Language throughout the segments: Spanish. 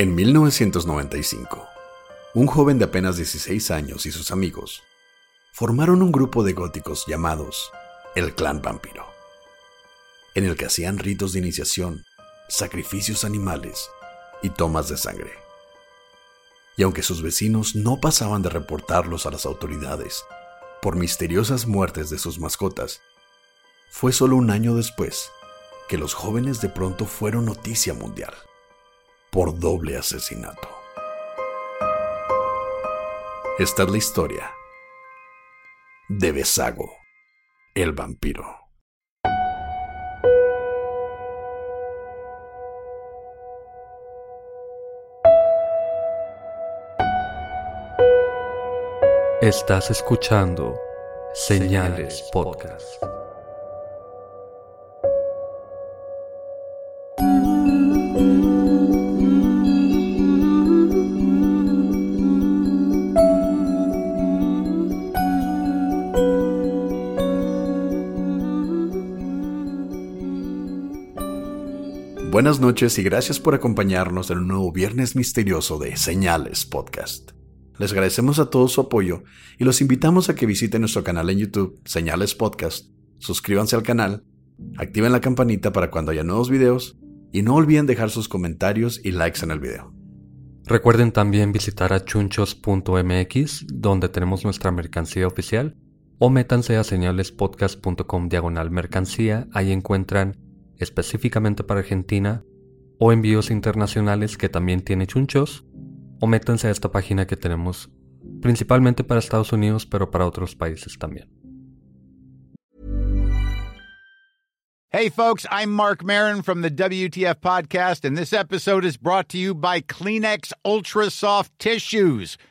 En 1995, un joven de apenas 16 años y sus amigos formaron un grupo de góticos llamados el Clan Vampiro, en el que hacían ritos de iniciación, sacrificios animales y tomas de sangre. Y aunque sus vecinos no pasaban de reportarlos a las autoridades por misteriosas muertes de sus mascotas, fue solo un año después que los jóvenes de pronto fueron noticia mundial por doble asesinato. Esta es la historia de Besago, el vampiro. Estás escuchando Señales Podcast. Buenas noches y gracias por acompañarnos en un nuevo viernes misterioso de Señales Podcast. Les agradecemos a todos su apoyo y los invitamos a que visiten nuestro canal en YouTube, Señales Podcast, suscríbanse al canal, activen la campanita para cuando haya nuevos videos y no olviden dejar sus comentarios y likes en el video. Recuerden también visitar a chunchos.mx, donde tenemos nuestra mercancía oficial, o métanse a señalespodcast.com diagonal mercancía, ahí encuentran específicamente para Argentina, o envíos internacionales que también tiene chunchos, o métanse a esta página que tenemos principalmente para Estados Unidos, pero para otros países también. Hey, folks, I'm Mark Marin from the WTF Podcast, and this episode is brought to you by Kleenex Ultra Soft Tissues,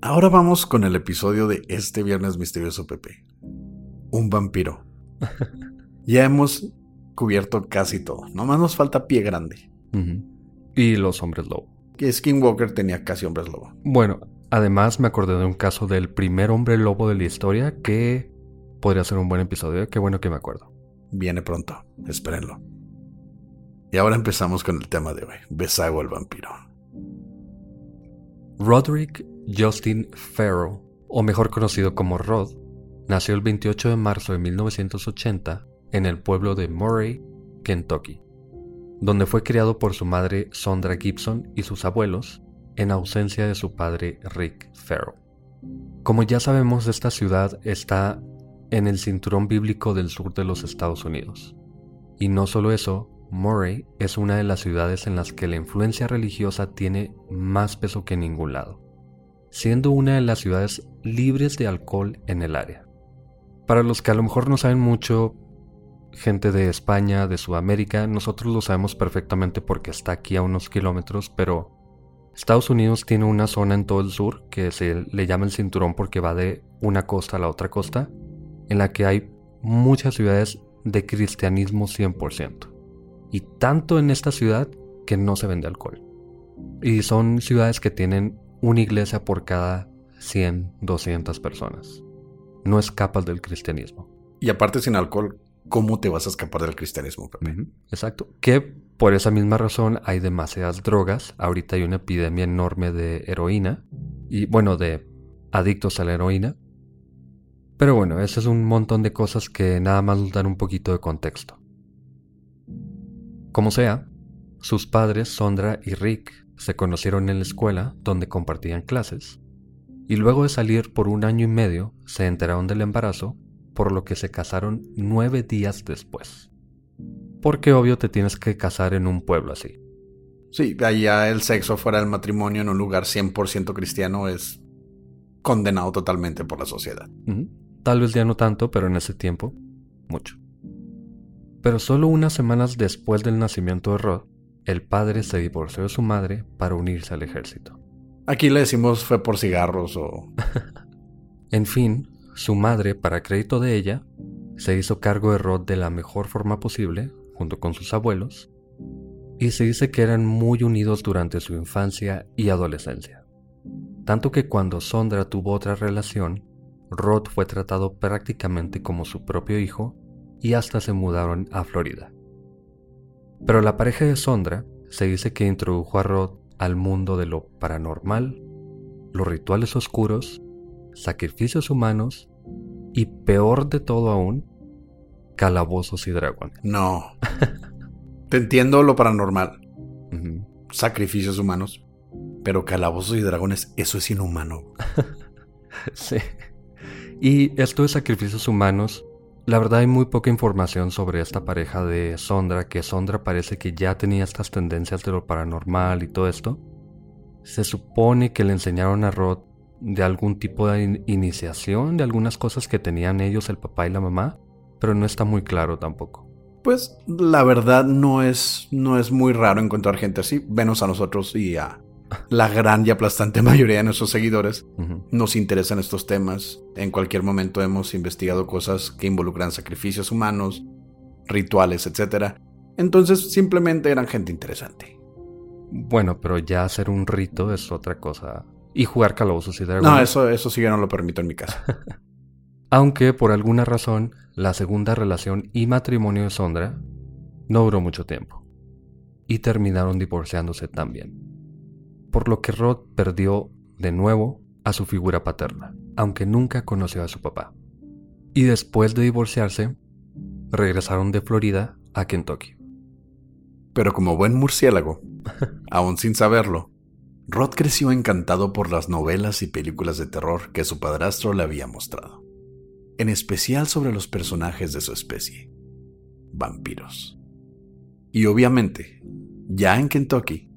Ahora vamos con el episodio de este viernes misterioso Pepe. Un vampiro. ya hemos cubierto casi todo. Nomás nos falta pie grande. Y los hombres lobo. Que Skinwalker tenía casi hombres lobo. Bueno, además me acordé de un caso del primer hombre lobo de la historia que podría ser un buen episodio. Qué bueno que me acuerdo. Viene pronto, espérenlo. Y ahora empezamos con el tema de hoy, Besago el vampiro. Roderick Justin Farrell, o mejor conocido como Rod, nació el 28 de marzo de 1980 en el pueblo de Murray, Kentucky, donde fue criado por su madre Sondra Gibson y sus abuelos, en ausencia de su padre Rick Farrell. Como ya sabemos, esta ciudad está en el cinturón bíblico del sur de los Estados Unidos. Y no solo eso, Murray es una de las ciudades en las que la influencia religiosa tiene más peso que en ningún lado, siendo una de las ciudades libres de alcohol en el área. Para los que a lo mejor no saben mucho, gente de España, de Sudamérica, nosotros lo sabemos perfectamente porque está aquí a unos kilómetros, pero Estados Unidos tiene una zona en todo el sur que se le llama el cinturón porque va de una costa a la otra costa, en la que hay muchas ciudades de cristianismo 100%. Y tanto en esta ciudad que no se vende alcohol. Y son ciudades que tienen una iglesia por cada 100, 200 personas. No escapas del cristianismo. Y aparte sin alcohol, ¿cómo te vas a escapar del cristianismo, Pepe? Exacto. Que por esa misma razón hay demasiadas drogas. Ahorita hay una epidemia enorme de heroína. Y bueno, de adictos a la heroína. Pero bueno, eso es un montón de cosas que nada más nos dan un poquito de contexto. Como sea, sus padres, Sondra y Rick, se conocieron en la escuela donde compartían clases. Y luego de salir por un año y medio, se enteraron del embarazo, por lo que se casaron nueve días después. Porque obvio te tienes que casar en un pueblo así. Sí, allá el sexo fuera del matrimonio en un lugar 100% cristiano es condenado totalmente por la sociedad. Tal vez ya no tanto, pero en ese tiempo, mucho. Pero solo unas semanas después del nacimiento de Rod, el padre se divorció de su madre para unirse al ejército. Aquí le decimos fue por cigarros o... En fin, su madre, para crédito de ella, se hizo cargo de Rod de la mejor forma posible, junto con sus abuelos, y se dice que eran muy unidos durante su infancia y adolescencia. Tanto que cuando Sondra tuvo otra relación, Rod fue tratado prácticamente como su propio hijo y hasta se mudaron a Florida. Pero la pareja de Sondra se dice que introdujo a Rod al mundo de lo paranormal, los rituales oscuros, sacrificios humanos y peor de todo aún, calabozos y dragones. No. Te entiendo lo paranormal. Sacrificios humanos. Pero calabozos y dragones, eso es inhumano. Sí. Y esto de sacrificios humanos, la verdad hay muy poca información sobre esta pareja de Sondra, que Sondra parece que ya tenía estas tendencias de lo paranormal y todo esto. Se supone que le enseñaron a Rod de algún tipo de in- iniciación, de algunas cosas que tenían ellos, el papá y la mamá, pero no está muy claro tampoco. Pues la verdad no es, no es muy raro encontrar gente así. Venos a nosotros y a la gran y aplastante mayoría de nuestros seguidores. Nos interesan estos temas. En cualquier momento hemos investigado cosas que involucran sacrificios humanos, rituales, etc. Entonces simplemente eran gente interesante. Bueno, pero ya hacer un rito es otra cosa. Y jugar calabozos y dragones. No, eso, eso sí yo no lo permito en mi casa. Aunque por alguna razón la segunda relación y matrimonio de Sondra no duró mucho tiempo. Y terminaron divorciándose también. Por lo que Rod perdió de nuevo a su figura paterna, aunque nunca conoció a su papá. Y después de divorciarse, regresaron de Florida a Kentucky. Pero como buen murciélago, aún sin saberlo, Rod creció encantado por las novelas y películas de terror que su padrastro le había mostrado, en especial sobre los personajes de su especie, vampiros. Y obviamente, ya en Kentucky,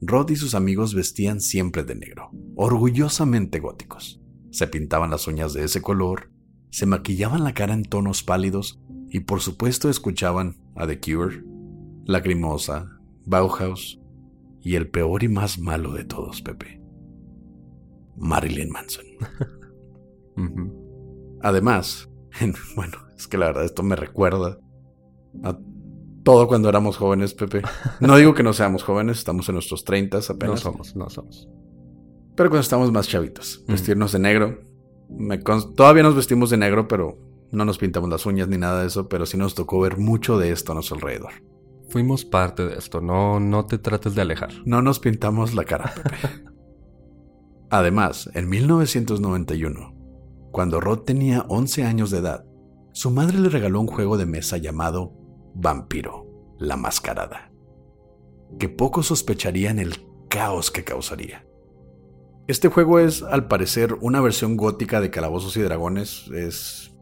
Rod y sus amigos vestían siempre de negro, orgullosamente góticos. Se pintaban las uñas de ese color, se maquillaban la cara en tonos pálidos y por supuesto escuchaban a The Cure, Lacrimosa, Bauhaus y el peor y más malo de todos, Pepe. Marilyn Manson. Además, en- bueno, es que la verdad esto me recuerda a todo cuando éramos jóvenes, Pepe. No digo que no seamos jóvenes, estamos en nuestros 30 No apenas. somos, no somos. Pero cuando estamos más chavitos, vestirnos de negro. Me Todavía nos vestimos de negro, pero no nos pintamos las uñas ni nada de eso, pero sí nos tocó ver mucho de esto a nuestro alrededor. Fuimos parte de esto, no, no te trates de alejar. No nos pintamos la cara, Pepe. Además, en 1991, cuando Rod tenía 11 años de edad, su madre le regaló un juego de mesa llamado Vampiro, la Mascarada, que pocos sospecharían el caos que causaría. Este juego es, al parecer, una versión gótica de Calabozos y Dragones. Es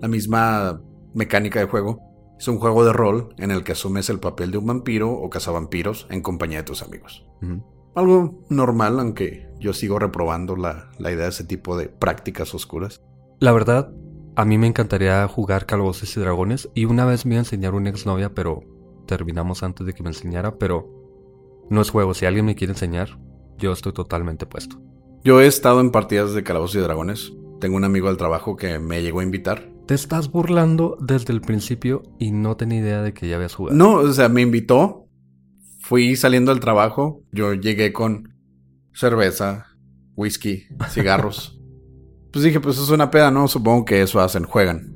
la misma mecánica de juego. Es un juego de rol en el que asumes el papel de un vampiro o cazavampiros en compañía de tus amigos. Algo normal, aunque yo sigo reprobando la, la idea de ese tipo de prácticas oscuras. La verdad, a mí me encantaría jugar Calabozos y Dragones y una vez me iba a enseñar una exnovia, pero terminamos antes de que me enseñara, pero no es juego, si alguien me quiere enseñar, yo estoy totalmente puesto. Yo he estado en partidas de Calabozos y Dragones. Tengo un amigo del trabajo que me llegó a invitar. Te estás burlando desde el principio y no tenía idea de que ya habías jugado. No, o sea, me invitó. Fui saliendo del trabajo. Yo llegué con cerveza, whisky, cigarros. pues dije, pues es una peda, ¿no? Supongo que eso hacen, juegan.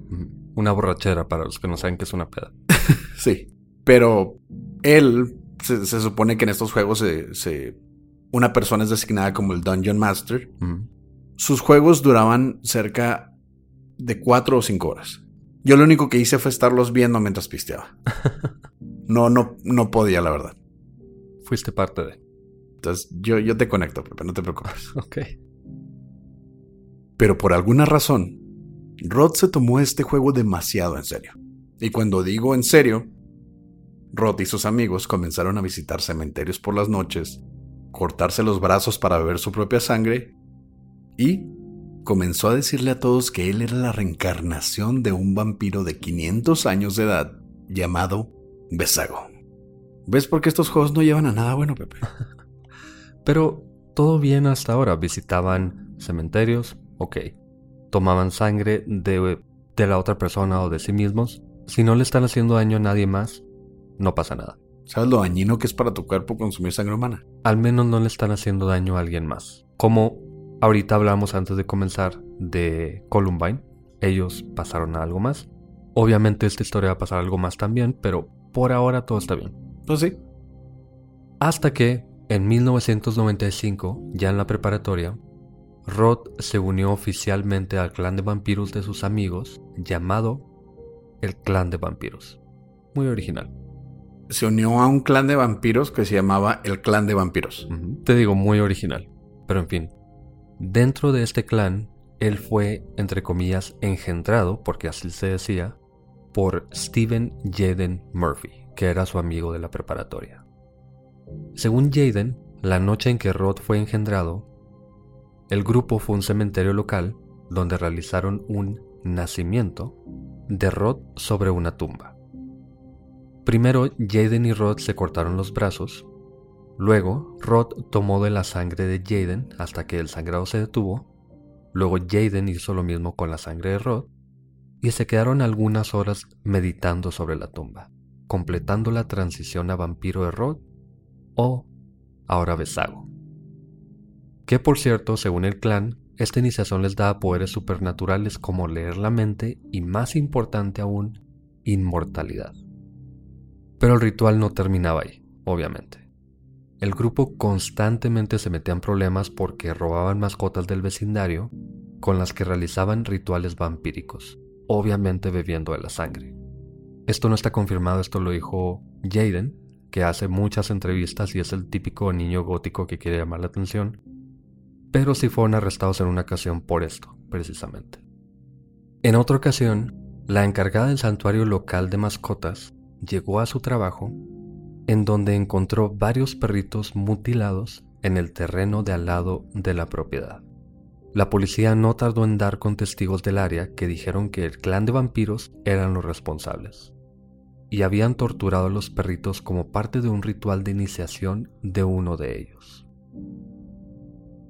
Una borrachera para los que no saben qué es una peda. sí. Pero él se, supone que en estos juegos se, una persona es designada como el Dungeon Master. Sus juegos duraban cerca de cuatro o cinco horas. Yo lo único que hice fue estarlos viendo mientras pisteaba. No, no, no podía, la verdad. Fuiste parte de. Entonces, yo, yo te conecto, Pepe, no te preocupes. ok. Pero por alguna razón, Rod se tomó este juego demasiado en serio. Y cuando digo en serio, Rod y sus amigos comenzaron a visitar cementerios por las noches, cortarse los brazos para beber su propia sangre y comenzó a decirle a todos que él era la reencarnación de un vampiro de 500 años de edad llamado Besago. ¿Ves por qué estos juegos no llevan a nada bueno, Pepe? Pero todo bien hasta ahora. Visitaban cementerios, ok. Tomaban sangre de, de la otra persona o de sí mismos. Si no le están haciendo daño a nadie más, no pasa nada. ¿Sabes lo dañino que es para tu cuerpo consumir sangre humana? Al menos no le están haciendo daño a alguien más. Como ahorita hablamos antes de comenzar de Columbine, ellos pasaron a algo más. Obviamente esta historia va a pasar algo más también, pero por ahora todo está bien. Pues sí. Hasta que, en 1995, ya en la preparatoria, Rod se unió oficialmente al clan de vampiros de sus amigos, llamado el clan de vampiros. Muy original. Se unió a un clan de vampiros que se llamaba el clan de vampiros. Te digo, muy original. Pero en fin, dentro de este clan, él fue, entre comillas, engendrado, porque así se decía, por Steven Jaden Murphy, que era su amigo de la preparatoria. Según Jaden, la noche en que Rod fue engendrado, el grupo fue a un cementerio local donde realizaron un nacimiento de Rod sobre una tumba. Primero, Jaden y Rod se cortaron los brazos. Luego, Rod tomó de la sangre de Jaden hasta que el sangrado se detuvo. Luego, Jaden hizo lo mismo con la sangre de Rod y se quedaron algunas horas meditando sobre la tumba, completando la transición a vampiro de Rod o ahora Besago. Que por cierto, según el clan, esta iniciación les daba poderes supernaturales como leer la mente y más importante aún, inmortalidad. Pero el ritual no terminaba ahí, obviamente. El grupo constantemente se metía en problemas porque robaban mascotas del vecindario con las que realizaban rituales vampíricos obviamente bebiendo de la sangre. Esto no está confirmado, esto lo dijo Jaden, que hace muchas entrevistas y es el típico niño gótico que quiere llamar la atención, pero sí fueron arrestados en una ocasión por esto, precisamente. En otra ocasión, la encargada del santuario local de mascotas llegó a su trabajo en donde encontró varios perritos mutilados en el terreno de al lado de la propiedad. La policía no tardó en dar con testigos del área que dijeron que el clan de vampiros eran los responsables y habían torturado a los perritos como parte de un ritual de iniciación de uno de ellos.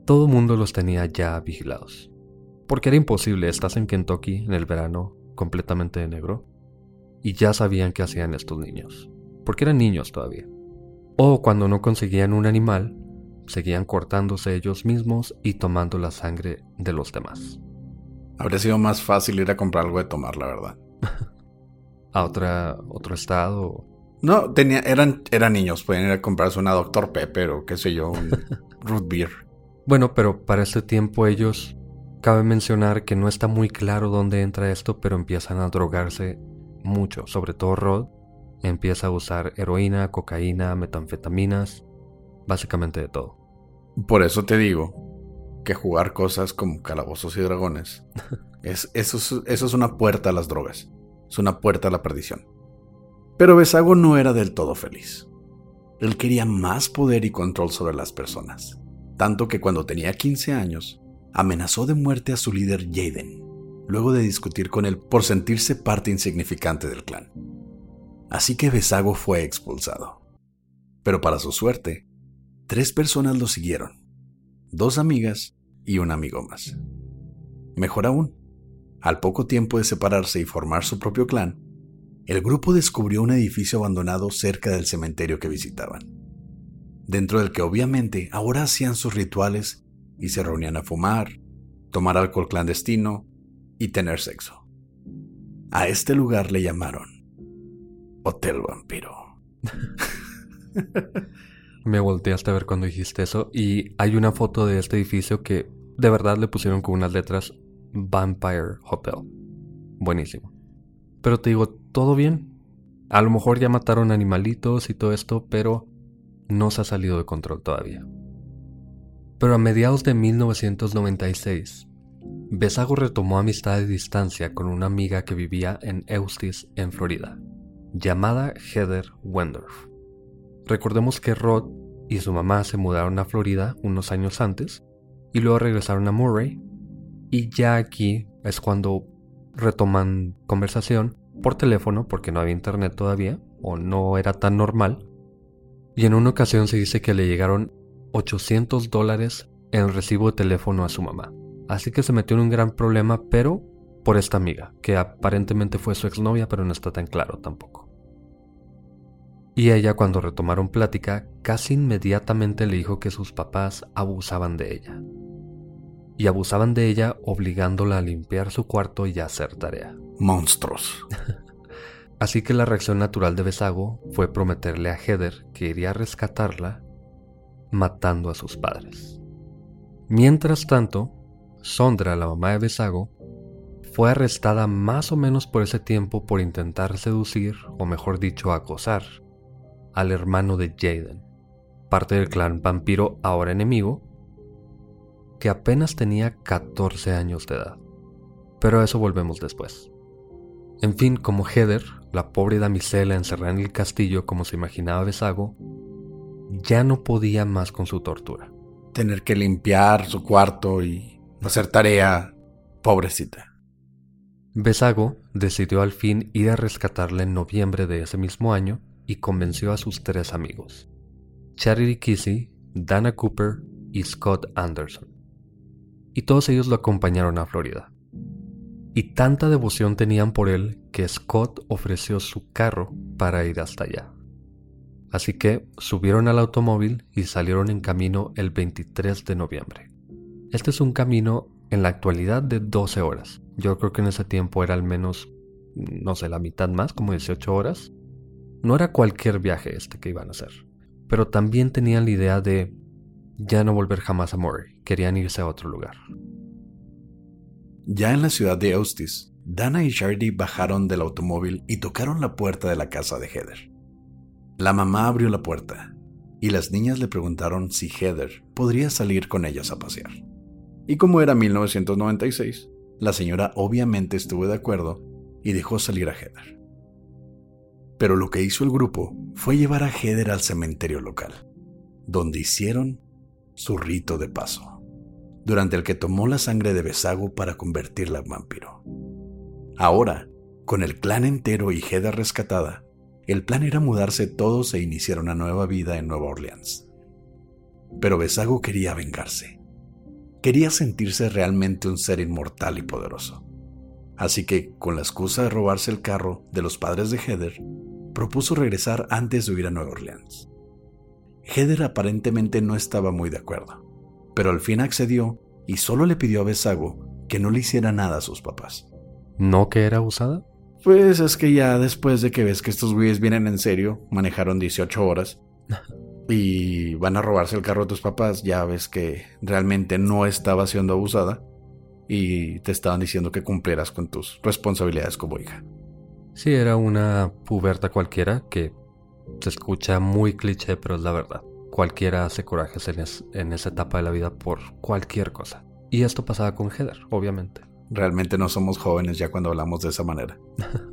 Todo mundo los tenía ya vigilados, porque era imposible, estás en Kentucky en el verano completamente de negro, y ya sabían qué hacían estos niños, porque eran niños todavía. O cuando no conseguían un animal, seguían cortándose ellos mismos y tomando la sangre de los demás. Habría sido más fácil ir a comprar algo de tomar, la verdad. ¿A otra, otro estado? No, tenía, eran, eran niños, podían ir a comprarse una Dr. Pepper o qué sé yo, un root beer. Bueno, pero para este tiempo ellos, cabe mencionar que no está muy claro dónde entra esto, pero empiezan a drogarse mucho, sobre todo Rod, empieza a usar heroína, cocaína, metanfetaminas, básicamente de todo. Por eso te digo que jugar cosas como calabozos y dragones, es, eso, eso es una puerta a las drogas, es una puerta a la perdición. Pero Besago no era del todo feliz. Él quería más poder y control sobre las personas, tanto que cuando tenía 15 años, amenazó de muerte a su líder Jaden, luego de discutir con él por sentirse parte insignificante del clan. Así que Besago fue expulsado. Pero para su suerte, Tres personas lo siguieron, dos amigas y un amigo más. Mejor aún, al poco tiempo de separarse y formar su propio clan, el grupo descubrió un edificio abandonado cerca del cementerio que visitaban, dentro del que obviamente ahora hacían sus rituales y se reunían a fumar, tomar alcohol clandestino y tener sexo. A este lugar le llamaron Hotel Vampiro. Me volteaste a ver cuando dijiste eso y hay una foto de este edificio que de verdad le pusieron con unas letras Vampire Hotel. Buenísimo. Pero te digo, todo bien. A lo mejor ya mataron animalitos y todo esto, pero no se ha salido de control todavía. Pero a mediados de 1996, Besago retomó amistad de distancia con una amiga que vivía en Eustis, en Florida, llamada Heather Wendorf. Recordemos que Rod y su mamá se mudaron a Florida unos años antes y luego regresaron a Murray y ya aquí es cuando retoman conversación por teléfono porque no había internet todavía o no era tan normal y en una ocasión se dice que le llegaron 800 dólares en recibo de teléfono a su mamá. Así que se metió en un gran problema, pero por esta amiga, que aparentemente fue su exnovia, pero no está tan claro tampoco. Y ella cuando retomaron plática, casi inmediatamente le dijo que sus papás abusaban de ella. Y abusaban de ella obligándola a limpiar su cuarto y a hacer tarea. Monstruos. Así que la reacción natural de Besago fue prometerle a Heather que iría a rescatarla matando a sus padres. Mientras tanto, Sondra, la mamá de Besago, fue arrestada más o menos por ese tiempo por intentar seducir, o mejor dicho, acosar, al hermano de Jaden, parte del clan vampiro ahora enemigo, que apenas tenía 14 años de edad. Pero a eso volvemos después. En fin, como Heather, la pobre damisela encerrada en el castillo como se imaginaba Besago, ya no podía más con su tortura. Tener que limpiar su cuarto y hacer tarea, pobrecita. Besago decidió al fin ir a rescatarla en noviembre de ese mismo año y convenció a sus tres amigos, Charity Kissy, Dana Cooper y Scott Anderson. Y todos ellos lo acompañaron a Florida. Y tanta devoción tenían por él que Scott ofreció su carro para ir hasta allá. Así que subieron al automóvil y salieron en camino el 23 de noviembre. Este es un camino en la actualidad de 12 horas. Yo creo que en ese tiempo era al menos, no sé, la mitad más, como 18 horas. No era cualquier viaje este que iban a hacer, pero también tenían la idea de ya no volver jamás a Murray, querían irse a otro lugar. Ya en la ciudad de Eustis, Dana y Shardy bajaron del automóvil y tocaron la puerta de la casa de Heather. La mamá abrió la puerta y las niñas le preguntaron si Heather podría salir con ellas a pasear. Y como era 1996, la señora obviamente estuvo de acuerdo y dejó salir a Heather. Pero lo que hizo el grupo fue llevar a Heather al cementerio local, donde hicieron su rito de paso, durante el que tomó la sangre de Besago para convertirla en vampiro. Ahora, con el clan entero y Heather rescatada, el plan era mudarse todos e iniciar una nueva vida en Nueva Orleans. Pero Besago quería vengarse. Quería sentirse realmente un ser inmortal y poderoso. Así que, con la excusa de robarse el carro de los padres de Heather, propuso regresar antes de huir a Nueva Orleans. Heather aparentemente no estaba muy de acuerdo, pero al fin accedió y solo le pidió a Besago que no le hiciera nada a sus papás. ¿No que era usada? Pues es que ya después de que ves que estos güeyes vienen en serio, manejaron 18 horas y van a robarse el carro de tus papás, ya ves que realmente no estaba siendo abusada y te estaban diciendo que cumplieras con tus responsabilidades como hija. Sí, era una puberta cualquiera que se escucha muy cliché, pero es la verdad. Cualquiera hace corajes en, en esa etapa de la vida por cualquier cosa. Y esto pasaba con Heather, obviamente. Realmente no somos jóvenes ya cuando hablamos de esa manera.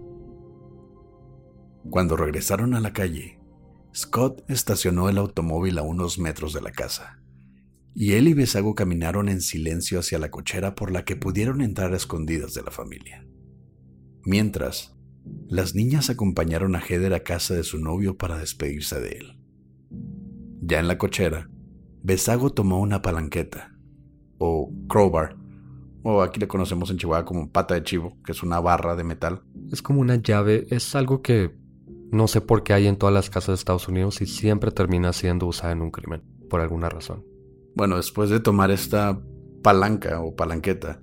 cuando regresaron a la calle, Scott estacionó el automóvil a unos metros de la casa, y él y Besago caminaron en silencio hacia la cochera por la que pudieron entrar escondidas de la familia. Mientras, las niñas acompañaron a Heather a casa de su novio para despedirse de él. Ya en la cochera, Besago tomó una palanqueta, o crowbar, o aquí le conocemos en Chihuahua como pata de chivo, que es una barra de metal. Es como una llave, es algo que no sé por qué hay en todas las casas de Estados Unidos y siempre termina siendo usada en un crimen, por alguna razón. Bueno, después de tomar esta palanca o palanqueta,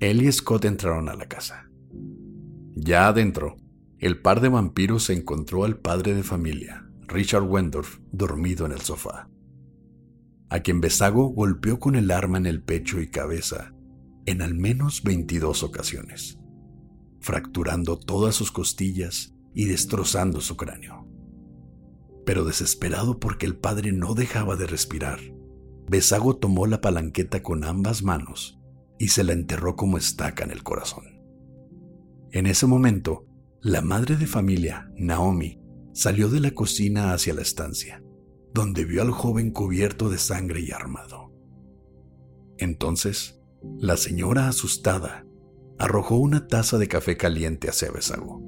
él y Scott entraron a la casa. Ya adentro, el par de vampiros se encontró al padre de familia, Richard Wendorf, dormido en el sofá, a quien Besago golpeó con el arma en el pecho y cabeza en al menos 22 ocasiones, fracturando todas sus costillas y destrozando su cráneo. Pero desesperado porque el padre no dejaba de respirar, Besago tomó la palanqueta con ambas manos y se la enterró como estaca en el corazón. En ese momento, la madre de familia, Naomi, salió de la cocina hacia la estancia, donde vio al joven cubierto de sangre y armado. Entonces, la señora, asustada, arrojó una taza de café caliente hacia Besago,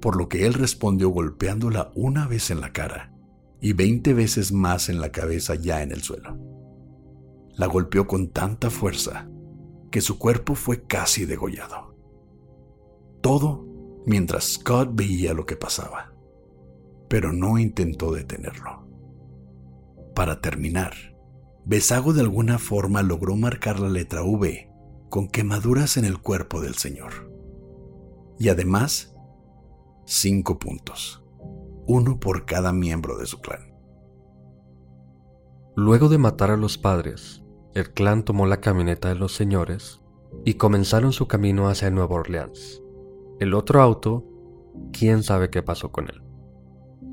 por lo que él respondió golpeándola una vez en la cara y veinte veces más en la cabeza ya en el suelo. La golpeó con tanta fuerza que su cuerpo fue casi degollado. Todo mientras Scott veía lo que pasaba, pero no intentó detenerlo. Para terminar, Besago de alguna forma logró marcar la letra V con quemaduras en el cuerpo del señor. Y además, cinco puntos, uno por cada miembro de su clan. Luego de matar a los padres, el clan tomó la camioneta de los señores y comenzaron su camino hacia Nueva Orleans. El otro auto, quién sabe qué pasó con él.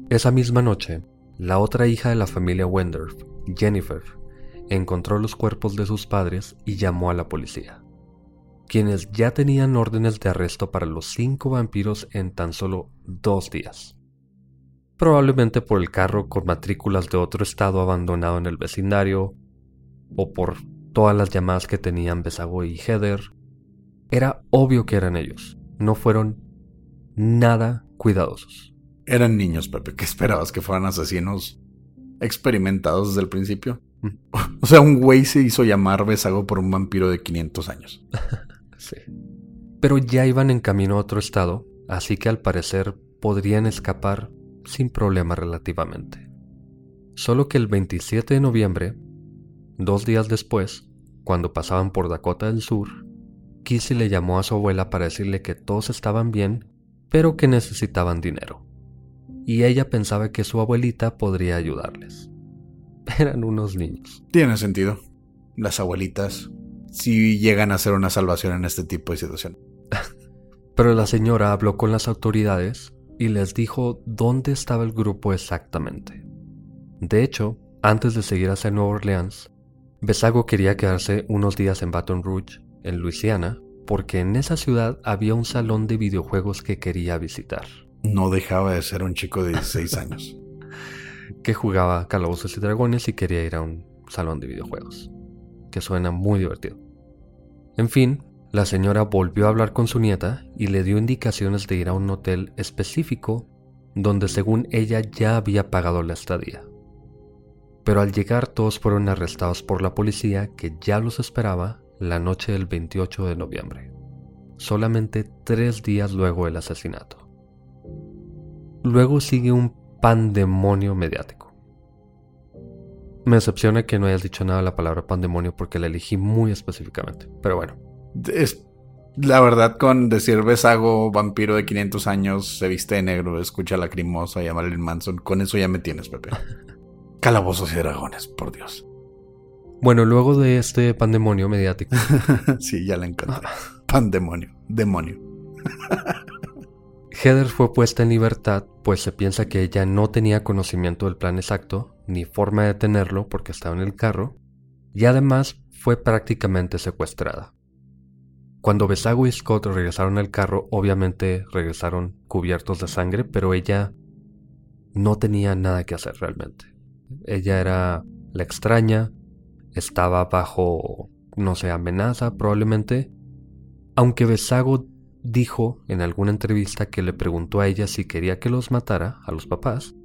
Esa misma noche, la otra hija de la familia Wendorf, Jennifer, encontró los cuerpos de sus padres y llamó a la policía, quienes ya tenían órdenes de arresto para los cinco vampiros en tan solo dos días. Probablemente por el carro con matrículas de otro estado abandonado en el vecindario, o por todas las llamadas que tenían Besago y Heather, era obvio que eran ellos. No fueron nada cuidadosos. Eran niños, Pepe. ¿Qué esperabas? ¿Que fueran asesinos experimentados desde el principio? Mm. O sea, un güey se hizo llamar Besago por un vampiro de 500 años. sí. Pero ya iban en camino a otro estado, así que al parecer podrían escapar sin problema relativamente. Solo que el 27 de noviembre Dos días después, cuando pasaban por Dakota del Sur, Kissy le llamó a su abuela para decirle que todos estaban bien, pero que necesitaban dinero. Y ella pensaba que su abuelita podría ayudarles. Eran unos niños. Tiene sentido. Las abuelitas sí llegan a ser una salvación en este tipo de situación. pero la señora habló con las autoridades y les dijo dónde estaba el grupo exactamente. De hecho, antes de seguir hacia Nueva Orleans, Besago quería quedarse unos días en Baton Rouge, en Luisiana, porque en esa ciudad había un salón de videojuegos que quería visitar. No dejaba de ser un chico de 16 años. que jugaba Calabozos y Dragones y quería ir a un salón de videojuegos, que suena muy divertido. En fin, la señora volvió a hablar con su nieta y le dio indicaciones de ir a un hotel específico donde según ella ya había pagado la estadía pero al llegar todos fueron arrestados por la policía que ya los esperaba la noche del 28 de noviembre, solamente tres días luego del asesinato. Luego sigue un pandemonio mediático. Me decepciona que no hayas dicho nada de la palabra pandemonio porque la elegí muy específicamente, pero bueno. Es, la verdad, con decir besago, vampiro de 500 años, se viste de negro, escucha lacrimosa y a Marilyn Manson, con eso ya me tienes, Pepe. Calabozos y dragones, por Dios. Bueno, luego de este pandemonio mediático. sí, ya la encontré. Pandemonio, demonio. Heather fue puesta en libertad, pues se piensa que ella no tenía conocimiento del plan exacto, ni forma de detenerlo porque estaba en el carro, y además fue prácticamente secuestrada. Cuando Besago y Scott regresaron al carro, obviamente regresaron cubiertos de sangre, pero ella no tenía nada que hacer realmente. Ella era la extraña, estaba bajo, no sé, amenaza probablemente, aunque Besago dijo en alguna entrevista que le preguntó a ella si quería que los matara, a los papás,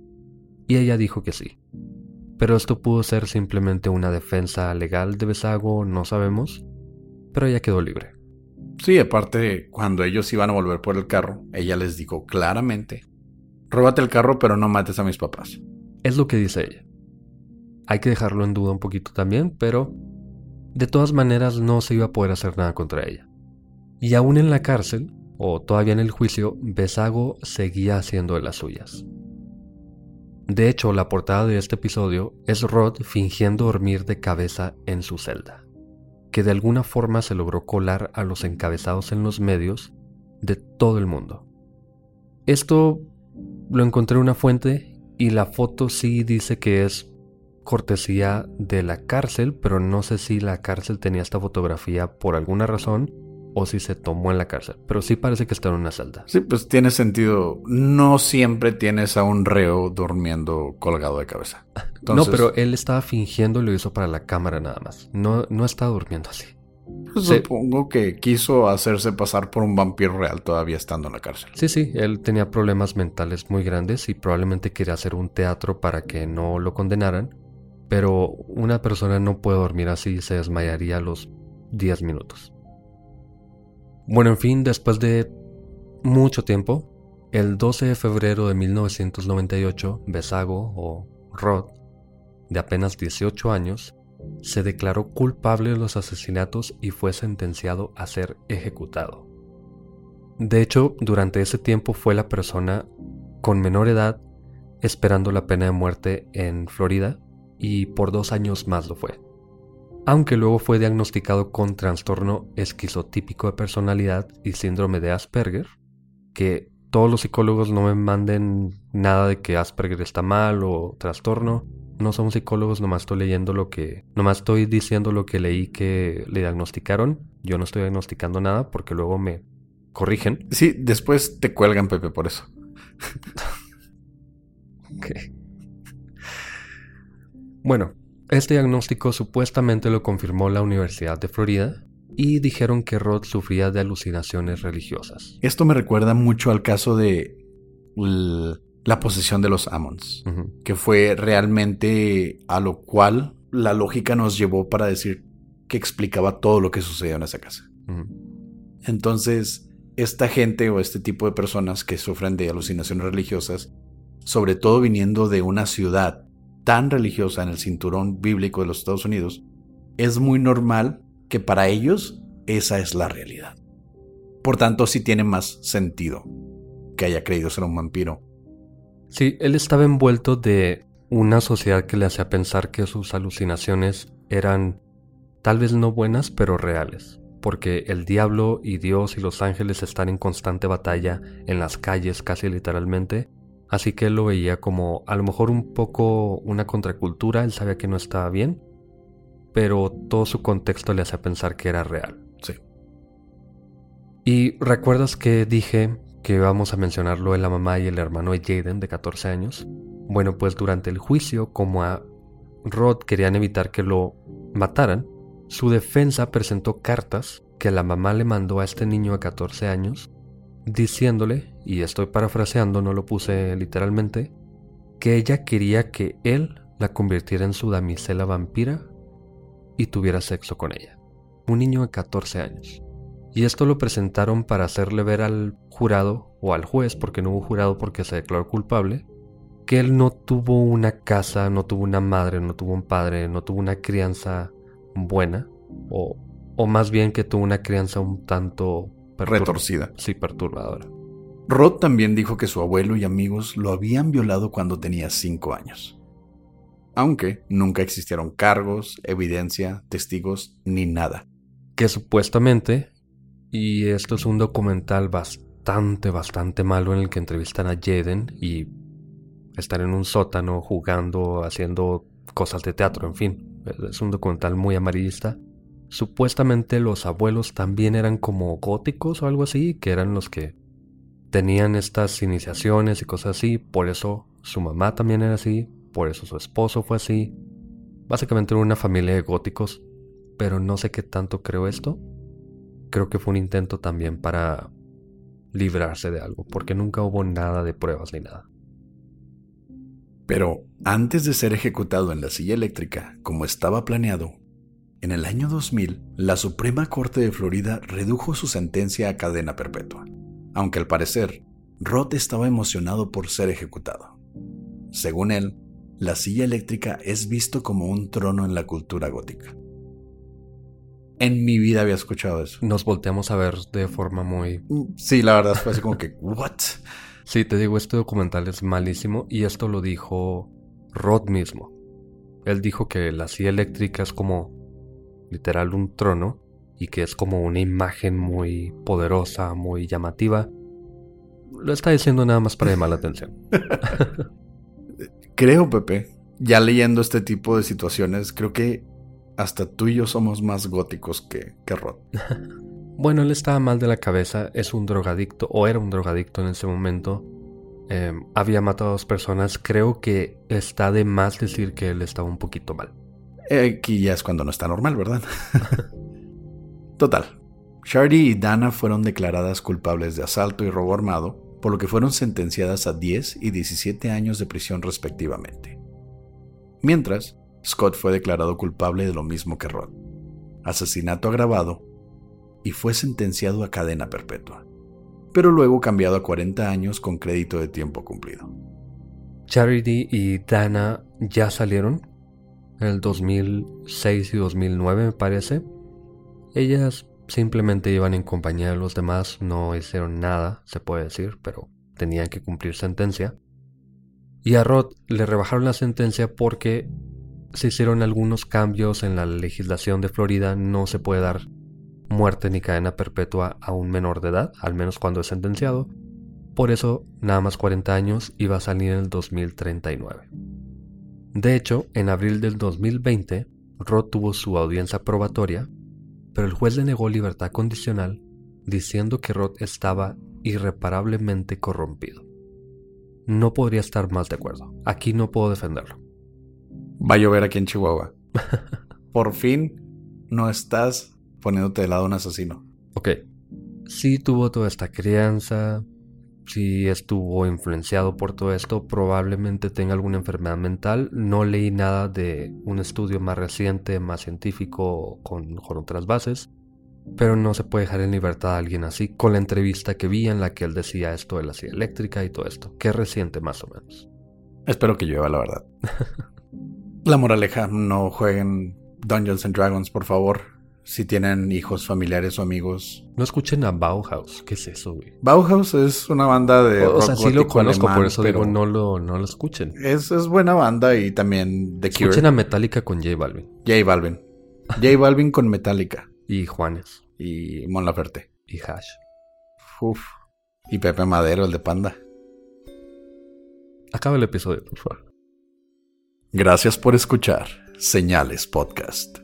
y ella dijo que sí. Pero esto pudo ser simplemente una defensa legal de Besago, no sabemos, pero ella quedó libre. Sí, aparte, cuando ellos iban a volver por el carro, ella les dijo claramente, róbate el carro pero no mates a mis papás. Es lo que dice ella. Hay que dejarlo en duda un poquito también, pero de todas maneras no se iba a poder hacer nada contra ella. Y aún en la cárcel, o todavía en el juicio, Besago seguía haciendo de las suyas. De hecho, la portada de este episodio es Rod fingiendo dormir de cabeza en su celda, que de alguna forma se logró colar a los encabezados en los medios de todo el mundo. Esto lo encontré en una fuente y la foto sí dice que es cortesía de la cárcel, pero no sé si la cárcel tenía esta fotografía por alguna razón o si se tomó en la cárcel, pero sí parece que está en una celda. Sí, pues tiene sentido. No siempre tienes a un reo durmiendo colgado de cabeza. No, pero él estaba fingiendo y lo hizo para la cámara nada más. No, no estaba durmiendo así. Pues supongo que quiso hacerse pasar por un vampiro real todavía estando en la cárcel. Sí, sí, él tenía problemas mentales muy grandes y probablemente quería hacer un teatro para que no lo condenaran. Pero una persona no puede dormir así y se desmayaría a los 10 minutos. Bueno, en fin, después de mucho tiempo, el 12 de febrero de 1998, Besago o Rod, de apenas 18 años, se declaró culpable de los asesinatos y fue sentenciado a ser ejecutado. De hecho, durante ese tiempo fue la persona con menor edad esperando la pena de muerte en Florida y por dos años más lo fue aunque luego fue diagnosticado con trastorno esquizotípico de personalidad y síndrome de Asperger, que todos los psicólogos no me manden nada de que Asperger está mal o trastorno. No somos psicólogos, nomás estoy leyendo lo que, nomás estoy diciendo lo que leí que le diagnosticaron. Yo no estoy diagnosticando nada porque luego me corrigen. Sí, después te cuelgan, Pepe, por eso. Bueno, este diagnóstico supuestamente lo confirmó la Universidad de Florida y dijeron que Rod sufría de alucinaciones religiosas. Esto me recuerda mucho al caso de la posesión de los Ammons, que fue realmente a lo cual la lógica nos llevó para decir que explicaba todo lo que sucedió en esa casa. Entonces, esta gente o este tipo de personas que sufren de alucinaciones religiosas, sobre todo viniendo de una ciudad tan religiosa en el cinturón bíblico de los Estados Unidos, es muy normal que para ellos esa es la realidad. Por tanto, sí tiene más sentido que haya creído ser un vampiro. Sí, él estaba envuelto de una sociedad que le hacía pensar que sus alucinaciones eran tal vez no buenas, pero reales, porque el diablo y Dios y los ángeles están en constante batalla en las calles casi literalmente, Así que él lo veía como a lo mejor un poco una contracultura, él sabía que no estaba bien, pero todo su contexto le hacía pensar que era real. Sí. Y recuerdas que dije que íbamos a mencionarlo de la mamá y el hermano de Jaden de 14 años. Bueno, pues durante el juicio, como a Rod querían evitar que lo mataran, su defensa presentó cartas que la mamá le mandó a este niño de 14 años diciéndole, y estoy parafraseando, no lo puse literalmente, que ella quería que él la convirtiera en su damisela vampira y tuviera sexo con ella. Un niño de 14 años. Y esto lo presentaron para hacerle ver al jurado o al juez, porque no hubo jurado porque se declaró culpable, que él no tuvo una casa, no tuvo una madre, no tuvo un padre, no tuvo una crianza buena, o, o más bien que tuvo una crianza un tanto retorcida. Sí, perturbadora. Rod también dijo que su abuelo y amigos lo habían violado cuando tenía cinco años. Aunque nunca existieron cargos, evidencia, testigos ni nada. Que supuestamente, y esto es un documental bastante, bastante malo en el que entrevistan a Jaden y están en un sótano jugando, haciendo cosas de teatro, en fin. Es un documental muy amarillista Supuestamente los abuelos también eran como góticos o algo así, que eran los que tenían estas iniciaciones y cosas así, por eso su mamá también era así, por eso su esposo fue así. Básicamente era una familia de góticos, pero no sé qué tanto creo esto. Creo que fue un intento también para librarse de algo, porque nunca hubo nada de pruebas ni nada. Pero antes de ser ejecutado en la silla eléctrica, como estaba planeado, en el año 2000, la Suprema Corte de Florida redujo su sentencia a cadena perpetua, aunque al parecer, Roth estaba emocionado por ser ejecutado. Según él, la silla eléctrica es visto como un trono en la cultura gótica. En mi vida había escuchado eso. Nos volteamos a ver de forma muy... Sí, la verdad fue así como que, ¿what? Sí, te digo, este documental es malísimo y esto lo dijo Rod mismo. Él dijo que la silla eléctrica es como literal un trono y que es como una imagen muy poderosa, muy llamativa. Lo está diciendo nada más para llamar la atención. creo, Pepe, ya leyendo este tipo de situaciones, creo que hasta tú y yo somos más góticos que, que Rod. bueno, él estaba mal de la cabeza, es un drogadicto, o era un drogadicto en ese momento. Em, había matado a dos personas. Creo que está de más decir que él estaba un poquito mal. Aquí ya es cuando no está normal, ¿verdad? Total. Shardy y Dana fueron declaradas culpables de asalto y robo armado, por lo que fueron sentenciadas a 10 y 17 años de prisión respectivamente. Mientras, Scott fue declarado culpable de lo mismo que Rod, asesinato agravado, y fue sentenciado a cadena perpetua, pero luego cambiado a 40 años con crédito de tiempo cumplido. Charity y Dana ya salieron en el 2006 y 2009 me parece, ellas simplemente iban en compañía de los demás, no hicieron nada, se puede decir, pero tenían que cumplir sentencia. Y a Rod le rebajaron la sentencia porque se hicieron algunos cambios en la legislación de Florida, no se puede dar muerte ni cadena perpetua a un menor de edad, al menos cuando es sentenciado. Por eso, nada más 40 años iba a salir en el 2039. De hecho, en abril del 2020, Rod tuvo su audiencia probatoria pero el juez le negó libertad condicional diciendo que Rod estaba irreparablemente corrompido. No podría estar más de acuerdo. Aquí no puedo defenderlo. Va a llover aquí en Chihuahua. Por fin no estás poniéndote de lado un asesino. Ok. Sí tuvo toda esta crianza, si estuvo influenciado por todo esto, probablemente tenga alguna enfermedad mental. No leí nada de un estudio más reciente, más científico, con, otras bases. Pero no se puede dejar en libertad a alguien así, con la entrevista que vi en la que él decía esto de la silla eléctrica y todo esto, que reciente más o menos. Espero que llueva, la verdad. la moraleja, no jueguen Dungeons and Dragons, por favor si tienen hijos, familiares o amigos. No escuchen a Bauhaus. ¿Qué es eso, güey? Bauhaus es una banda de. O, sea, sí lo conozco, por eso digo, no lo, no lo escuchen. Es, es buena banda y también The Cure. Escuchen a Metallica con J Balvin. J Balvin. J Balvin con Metallica. Y Juanes. Y Mon Laferte. Y Hash. Uf. Y Pepe Madero, el de Panda. Acaba el episodio, por favor. Gracias por escuchar Señales Podcast.